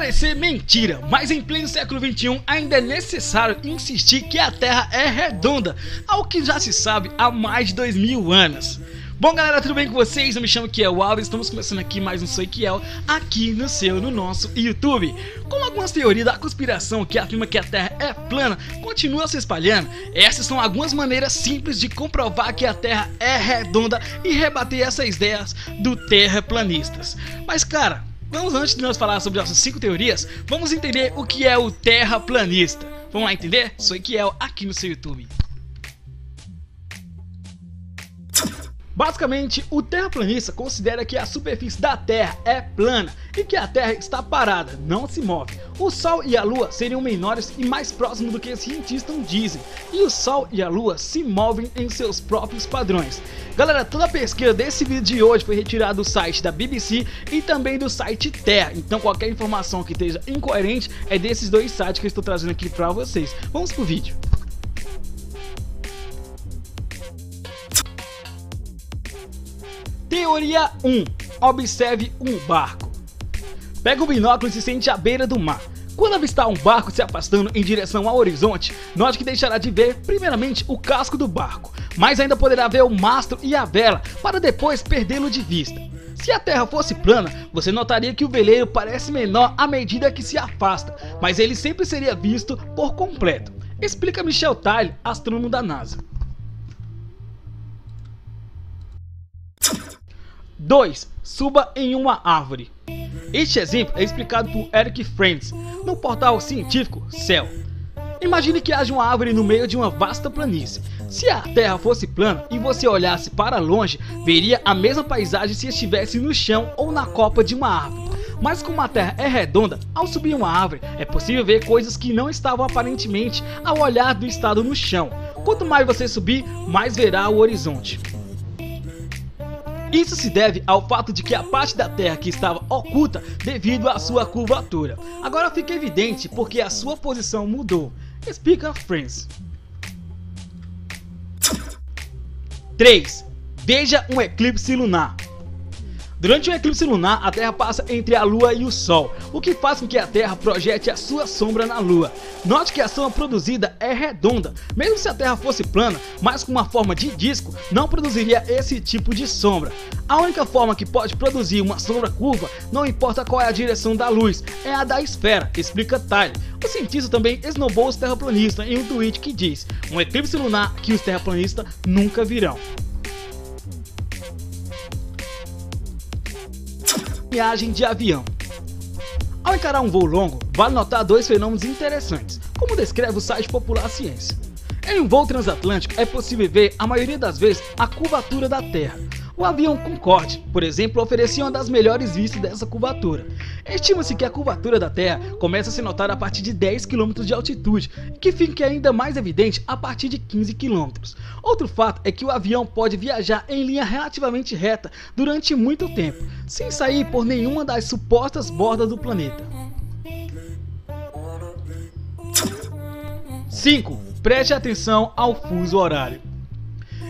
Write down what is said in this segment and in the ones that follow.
parecer mentira, mas em pleno século XXI ainda é necessário insistir que a Terra é redonda, algo que já se sabe há mais de dois mil anos. Bom galera, tudo bem com vocês? Eu me chamo Kiel Alves, estamos começando aqui mais um Sou Kiel aqui no seu, no nosso YouTube. Como algumas teorias da conspiração que afirma que a Terra é plana continuam se espalhando, essas são algumas maneiras simples de comprovar que a Terra é redonda e rebater essas ideias do terraplanistas. Mas cara, vamos antes de nós falar sobre nossas 5 teorias, vamos entender o que é o terraplanista. Vamos lá entender? Sou Kiel aqui no seu YouTube. Basicamente, o terraplanista considera que a superfície da Terra é plana e que a Terra está parada, não se move. O Sol e a Lua seriam menores e mais próximos do que os cientistas dizem, e o Sol e a Lua se movem em seus próprios padrões. Galera, toda a pesquisa desse vídeo de hoje foi retirada do site da BBC e também do site Terra, então qualquer informação que esteja incoerente é desses dois sites que eu estou trazendo aqui para vocês. Vamos pro vídeo. Teoria 1. Observe um barco. Pega o binóculo e se sente à beira do mar. Quando avistar um barco se afastando em direção ao horizonte, note que deixará de ver, primeiramente, o casco do barco, mas ainda poderá ver o mastro e a vela, para depois perdê-lo de vista. Se a Terra fosse plana, você notaria que o veleiro parece menor à medida que se afasta, mas ele sempre seria visto por completo. Explica Michel Tyle, astrônomo da NASA. 2. Suba em uma árvore. Este exemplo é explicado por Eric Friends no portal científico Cell. Imagine que haja uma árvore no meio de uma vasta planície. Se a Terra fosse plana e você olhasse para longe, veria a mesma paisagem se estivesse no chão ou na copa de uma árvore. Mas como a Terra é redonda, ao subir uma árvore, é possível ver coisas que não estavam aparentemente ao olhar do estado no chão. Quanto mais você subir, mais verá o horizonte. Isso se deve ao fato de que a parte da Terra que estava oculta devido à sua curvatura. Agora fica evidente porque a sua posição mudou. Explica Friends. 3. Veja um eclipse lunar. Durante um eclipse lunar, a Terra passa entre a Lua e o Sol, o que faz com que a Terra projete a sua sombra na Lua. Note que a sombra produzida é redonda, mesmo se a Terra fosse plana, mas com uma forma de disco, não produziria esse tipo de sombra. A única forma que pode produzir uma sombra curva, não importa qual é a direção da luz, é a da esfera, explica Tyler. O cientista também esnobou os terraplanistas em um tweet que diz, um eclipse lunar que os terraplanistas nunca virão. Viagem de avião. Ao encarar um voo longo, vale notar dois fenômenos interessantes, como descreve o site Popular Ciência. Em um voo transatlântico é possível ver, a maioria das vezes, a curvatura da Terra. O avião Concorde, por exemplo, oferecia uma das melhores vistas dessa curvatura. Estima-se que a curvatura da Terra começa a se notar a partir de 10 km de altitude que fique ainda mais evidente a partir de 15 km. Outro fato é que o avião pode viajar em linha relativamente reta durante muito tempo, sem sair por nenhuma das supostas bordas do planeta. 5. Preste atenção ao fuso horário.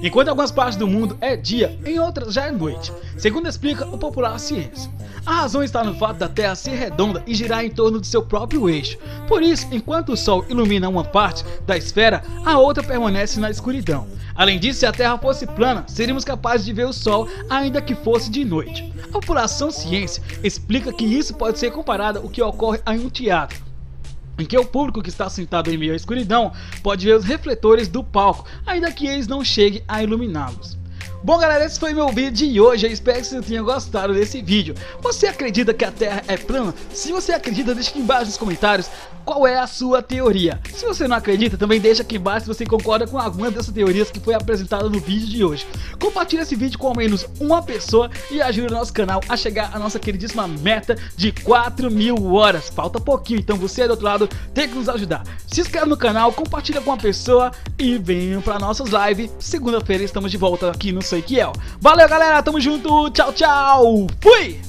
Enquanto em algumas partes do mundo é dia, em outras já é noite, segundo explica o popular ciência. A razão está no fato da Terra ser redonda e girar em torno de seu próprio eixo. Por isso, enquanto o Sol ilumina uma parte da esfera, a outra permanece na escuridão. Além disso, se a Terra fosse plana, seríamos capazes de ver o Sol ainda que fosse de noite. A população ciência explica que isso pode ser comparado ao que ocorre em um teatro em que o público que está sentado em meio à escuridão pode ver os refletores do palco, ainda que eles não cheguem a iluminá-los. Bom galera, esse foi meu vídeo de hoje, eu espero que você tenha gostado desse vídeo. Você acredita que a Terra é plana? Se você acredita, deixa aqui embaixo nos comentários qual é a sua teoria. Se você não acredita, também deixa aqui embaixo se você concorda com alguma dessas teorias que foi apresentada no vídeo de hoje. Compartilhe esse vídeo com ao menos uma pessoa e ajude o nosso canal a chegar à nossa queridíssima meta de 4 mil horas. Falta pouquinho, então você do outro lado tem que nos ajudar. Se inscreve no canal, compartilha com uma pessoa e venham para nossas lives. Segunda-feira estamos de volta aqui no Sei Kiel. Valeu galera, tamo junto, tchau tchau, fui!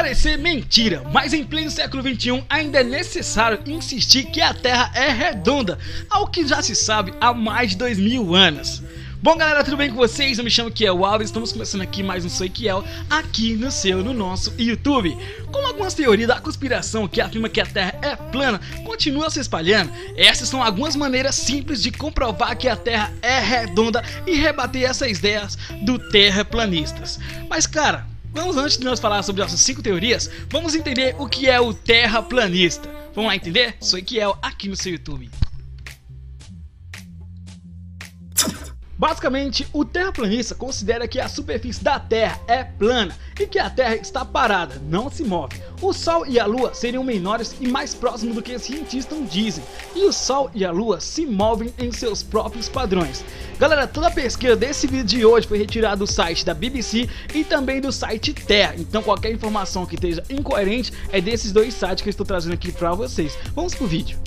Parecer mentira, mas em pleno século XXI ainda é necessário insistir que a Terra é redonda, algo que já se sabe há mais de dois mil anos. Bom galera, tudo bem com vocês? Eu me chamo Kiel Alves, estamos começando aqui mais um Sou Kiel aqui no seu, no nosso YouTube. Como algumas teorias da conspiração que afirma que a Terra é plana continuam se espalhando, essas são algumas maneiras simples de comprovar que a Terra é redonda e rebater essas ideias do terraplanistas. Mas cara, Vamos antes de nós falar sobre nossas 5 teorias, vamos entender o que é o terraplanista. Vamos lá entender? Sou Equiel aqui no seu YouTube. Basicamente, o terraplanista considera que a superfície da Terra é plana e que a Terra está parada, não se move. O Sol e a Lua seriam menores e mais próximos do que os cientistas dizem, e o Sol e a Lua se movem em seus próprios padrões. Galera, toda a pesquisa desse vídeo de hoje foi retirada do site da BBC e também do site Terra, então qualquer informação que esteja incoerente é desses dois sites que eu estou trazendo aqui para vocês. Vamos pro vídeo.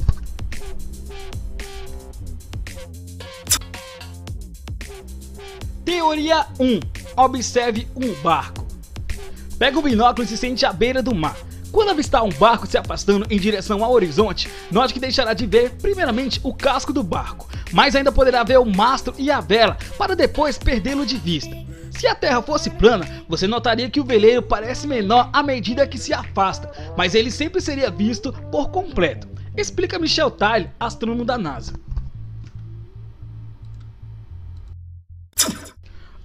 Teoria 1. Observe um barco. Pega o binóculo e se sente à beira do mar. Quando avistar um barco se afastando em direção ao horizonte, note que deixará de ver, primeiramente, o casco do barco, mas ainda poderá ver o mastro e a vela, para depois perdê-lo de vista. Se a Terra fosse plana, você notaria que o veleiro parece menor à medida que se afasta, mas ele sempre seria visto por completo. Explica Michel Tyle, astrônomo da NASA.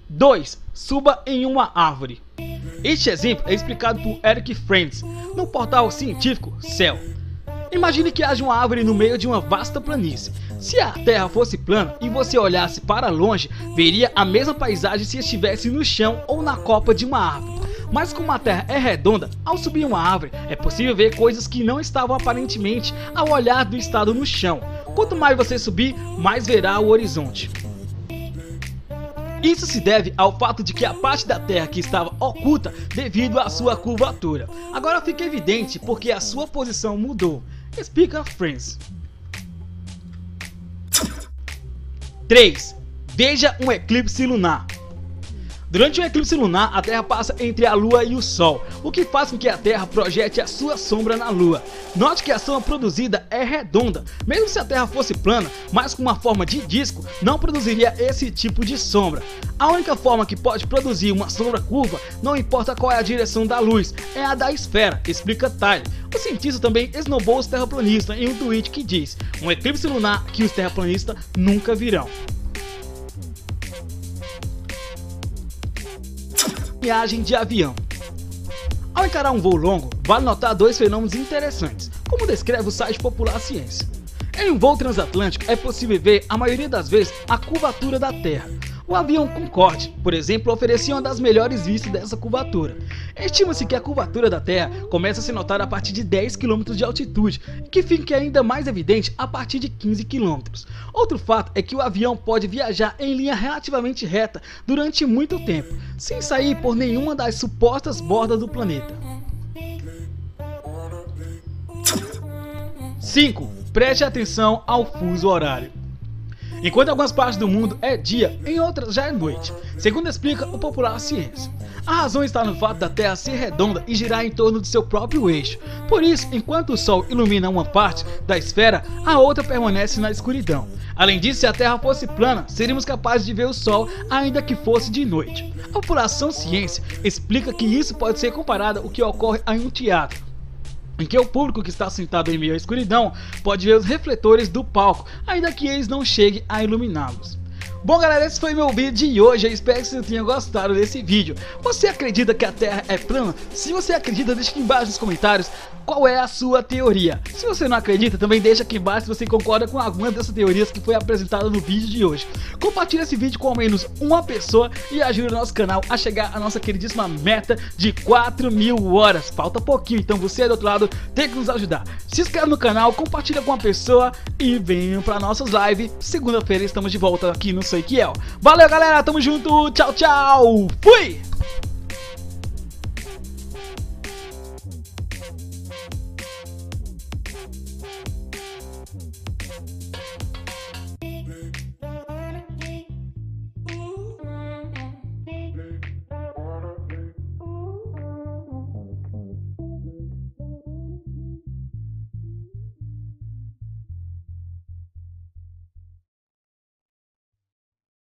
2. Suba em uma árvore. Este exemplo é explicado por Eric Friends no portal científico Cell. Imagine que haja uma árvore no meio de uma vasta planície. Se a Terra fosse plana e você olhasse para longe, veria a mesma paisagem se estivesse no chão ou na copa de uma árvore. Mas como a Terra é redonda, ao subir uma árvore, é possível ver coisas que não estavam aparentemente ao olhar do estado no chão. Quanto mais você subir, mais verá o horizonte. Isso se deve ao fato de que a parte da Terra que estava oculta devido à sua curvatura. Agora fica evidente porque a sua posição mudou. Explica Friends. 3. Veja um eclipse lunar. Durante o eclipse lunar, a Terra passa entre a Lua e o Sol, o que faz com que a Terra projete a sua sombra na Lua. Note que a sombra produzida é redonda, mesmo se a Terra fosse plana, mas com uma forma de disco, não produziria esse tipo de sombra. A única forma que pode produzir uma sombra curva, não importa qual é a direção da luz, é a da esfera, explica Tyler. O cientista também esnobou os terraplanistas em um tweet que diz, um eclipse lunar que os terraplanistas nunca virão. Viagem de avião. Ao encarar um voo longo, vale notar dois fenômenos interessantes, como descreve o site Popular Ciência. Em um voo transatlântico é possível ver, a maioria das vezes, a curvatura da Terra. O avião Concorde, por exemplo, oferecia uma das melhores vistas dessa curvatura. Estima-se que a curvatura da Terra começa a se notar a partir de 10 km de altitude que fique ainda mais evidente a partir de 15 km. Outro fato é que o avião pode viajar em linha relativamente reta durante muito tempo, sem sair por nenhuma das supostas bordas do planeta. 5. Preste atenção ao fuso horário. Enquanto em algumas partes do mundo é dia, em outras já é noite, segundo explica o popular ciência. A razão está no fato da Terra ser redonda e girar em torno de seu próprio eixo. Por isso, enquanto o Sol ilumina uma parte da esfera, a outra permanece na escuridão. Além disso, se a Terra fosse plana, seríamos capazes de ver o Sol ainda que fosse de noite. A população ciência explica que isso pode ser comparado ao que ocorre em um teatro em que o público que está sentado em meio à escuridão pode ver os refletores do palco, ainda que eles não cheguem a iluminá-los. Bom galera, esse foi meu vídeo de hoje, eu espero que você tenha gostado desse vídeo. Você acredita que a Terra é plana? Se você acredita, deixa aqui embaixo nos comentários qual é a sua teoria. Se você não acredita, também deixa aqui embaixo se você concorda com alguma dessas teorias que foi apresentada no vídeo de hoje. Compartilhe esse vídeo com ao menos uma pessoa e ajude o nosso canal a chegar à nossa queridíssima meta de 4 mil horas. Falta pouquinho, então você do outro lado tem que nos ajudar. Se inscreve no canal, compartilha com uma pessoa e venham para nossas lives. Segunda-feira estamos de volta aqui no isso aí, o é, Valeu, galera. Tamo junto. Tchau, tchau. Fui!